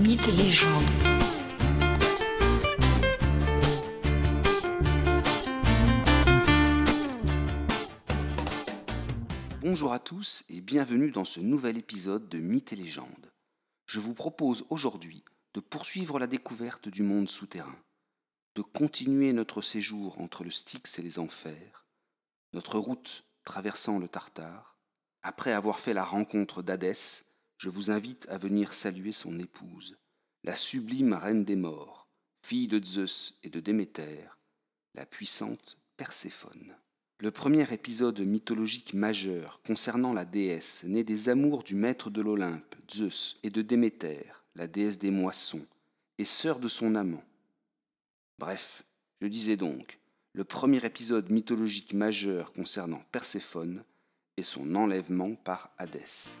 Mythes et légendes. Bonjour à tous et bienvenue dans ce nouvel épisode de Mythes et légendes. Je vous propose aujourd'hui de poursuivre la découverte du monde souterrain, de continuer notre séjour entre le Styx et les enfers, notre route traversant le Tartare. Après avoir fait la rencontre d'Hadès, je vous invite à venir saluer son épouse, la sublime reine des morts, fille de Zeus et de Déméter, la puissante Perséphone. Le premier épisode mythologique majeur concernant la déesse née des amours du maître de l'Olympe, Zeus, et de Déméter, la déesse des moissons, et sœur de son amant. Bref, je disais donc, le premier épisode mythologique majeur concernant Perséphone et son enlèvement par Hadès.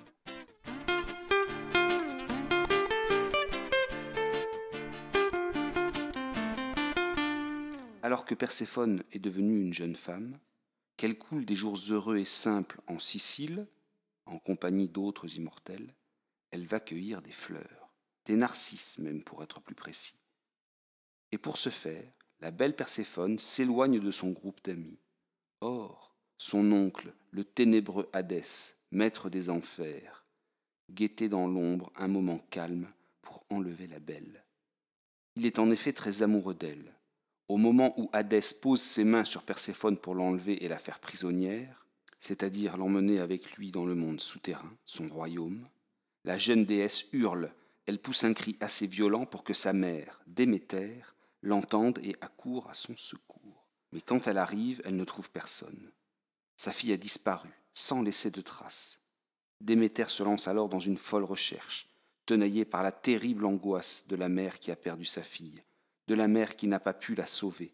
Alors que Perséphone est devenue une jeune femme, qu'elle coule des jours heureux et simples en Sicile, en compagnie d'autres immortels, elle va cueillir des fleurs, des narcisses même pour être plus précis. Et pour ce faire, la belle Perséphone s'éloigne de son groupe d'amis. Or, son oncle, le ténébreux Hadès, maître des enfers, guettait dans l'ombre un moment calme pour enlever la belle. Il est en effet très amoureux d'elle, au moment où Hadès pose ses mains sur Perséphone pour l'enlever et la faire prisonnière, c'est-à-dire l'emmener avec lui dans le monde souterrain, son royaume, la jeune déesse hurle, elle pousse un cri assez violent pour que sa mère, Déméter, l'entende et accourt à son secours. Mais quand elle arrive, elle ne trouve personne. Sa fille a disparu, sans laisser de traces. Déméter se lance alors dans une folle recherche, tenaillée par la terrible angoisse de la mère qui a perdu sa fille, de la mère qui n'a pas pu la sauver.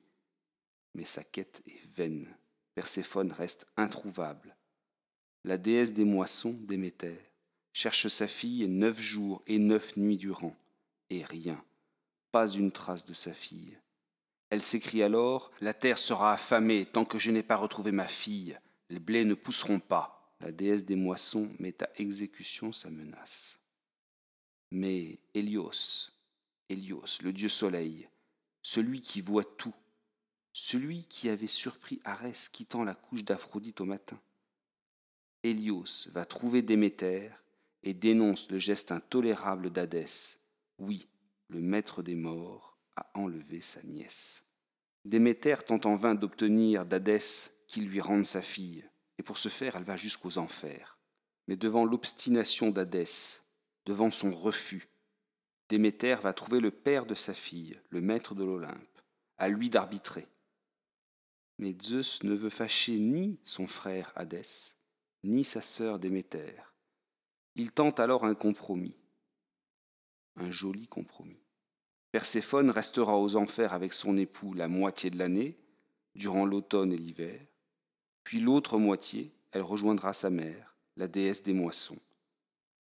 Mais sa quête est vaine. Perséphone reste introuvable. La déesse des moissons, Déméter, cherche sa fille neuf jours et neuf nuits durant, et rien, pas une trace de sa fille. Elle s'écrie alors La terre sera affamée tant que je n'ai pas retrouvé ma fille. Les blés ne pousseront pas. La déesse des moissons met à exécution sa menace. Mais Hélios, Hélios, le dieu soleil, celui qui voit tout, celui qui avait surpris Arès quittant la couche d'Aphrodite au matin. Hélios va trouver Déméter et dénonce le geste intolérable d'Hadès. Oui, le maître des morts a enlevé sa nièce. Déméter tente en vain d'obtenir d'Hadès qu'il lui rende sa fille, et pour ce faire elle va jusqu'aux enfers. Mais devant l'obstination d'Hadès, devant son refus, Déméter va trouver le père de sa fille, le maître de l'Olympe, à lui d'arbitrer. Mais Zeus ne veut fâcher ni son frère Hadès, ni sa sœur Déméter. Il tente alors un compromis, un joli compromis. Perséphone restera aux enfers avec son époux la moitié de l'année, durant l'automne et l'hiver, puis l'autre moitié, elle rejoindra sa mère, la déesse des moissons.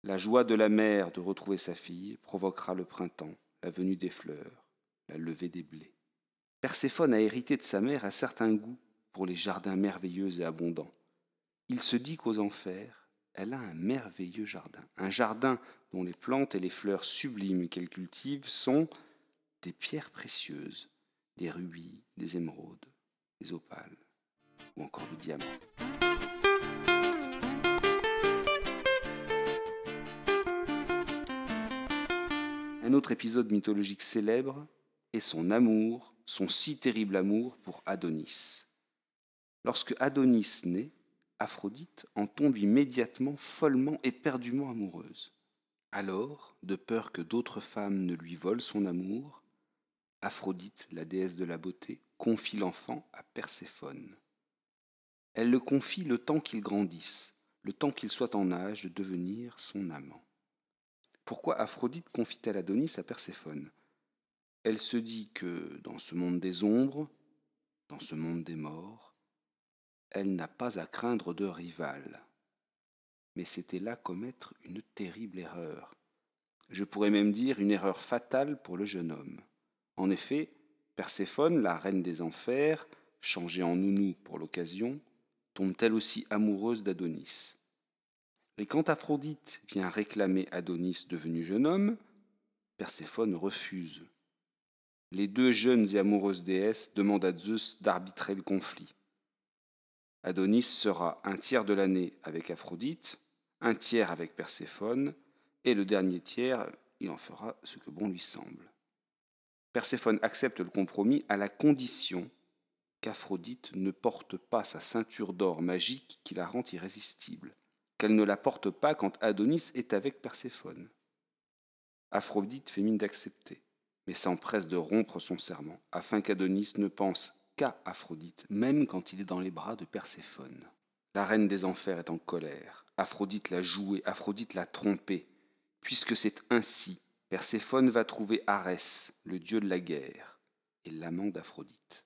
La joie de la mère de retrouver sa fille provoquera le printemps, la venue des fleurs, la levée des blés. Perséphone a hérité de sa mère un certain goût pour les jardins merveilleux et abondants. Il se dit qu'aux enfers, elle a un merveilleux jardin, un jardin dont les plantes et les fleurs sublimes qu'elle cultive sont des pierres précieuses, des rubis, des émeraudes, des opales ou encore des diamants. Un autre épisode mythologique célèbre est son amour, son si terrible amour pour Adonis. Lorsque Adonis naît, Aphrodite en tombe immédiatement follement éperdument amoureuse. Alors, de peur que d'autres femmes ne lui volent son amour, Aphrodite, la déesse de la beauté, confie l'enfant à Perséphone. Elle le confie le temps qu'il grandisse, le temps qu'il soit en âge de devenir son amant. Pourquoi Aphrodite confie-t-elle Adonis à Perséphone? Elle se dit que dans ce monde des ombres, dans ce monde des morts, elle n'a pas à craindre de rival. Mais c'était là commettre une terrible erreur. Je pourrais même dire une erreur fatale pour le jeune homme. En effet, Perséphone, la reine des enfers, changée en nounou pour l'occasion, tombe elle aussi amoureuse d'Adonis? Et quand Aphrodite vient réclamer Adonis devenu jeune homme, Perséphone refuse. Les deux jeunes et amoureuses déesses demandent à Zeus d'arbitrer le conflit. Adonis sera un tiers de l'année avec Aphrodite, un tiers avec Perséphone, et le dernier tiers, il en fera ce que bon lui semble. Perséphone accepte le compromis à la condition qu'Aphrodite ne porte pas sa ceinture d'or magique qui la rend irrésistible, qu'elle ne la porte pas quand Adonis est avec Perséphone. Aphrodite fait mine d'accepter, mais s'empresse de rompre son serment, afin qu'Adonis ne pense qu'à Aphrodite, même quand il est dans les bras de Perséphone. La reine des enfers est en colère. Aphrodite l'a joué, Aphrodite l'a trompé. Puisque c'est ainsi, Perséphone va trouver Arès, le dieu de la guerre, et l'amant d'Aphrodite.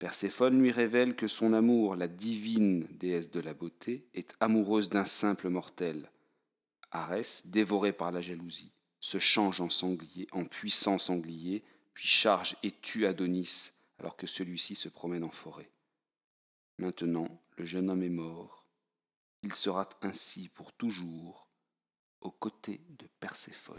Perséphone lui révèle que son amour, la divine déesse de la beauté, est amoureuse d'un simple mortel. Arès, dévoré par la jalousie, se change en sanglier, en puissant sanglier, puis charge et tue Adonis alors que celui-ci se promène en forêt. Maintenant, le jeune homme est mort. Il sera ainsi pour toujours aux côtés de Perséphone.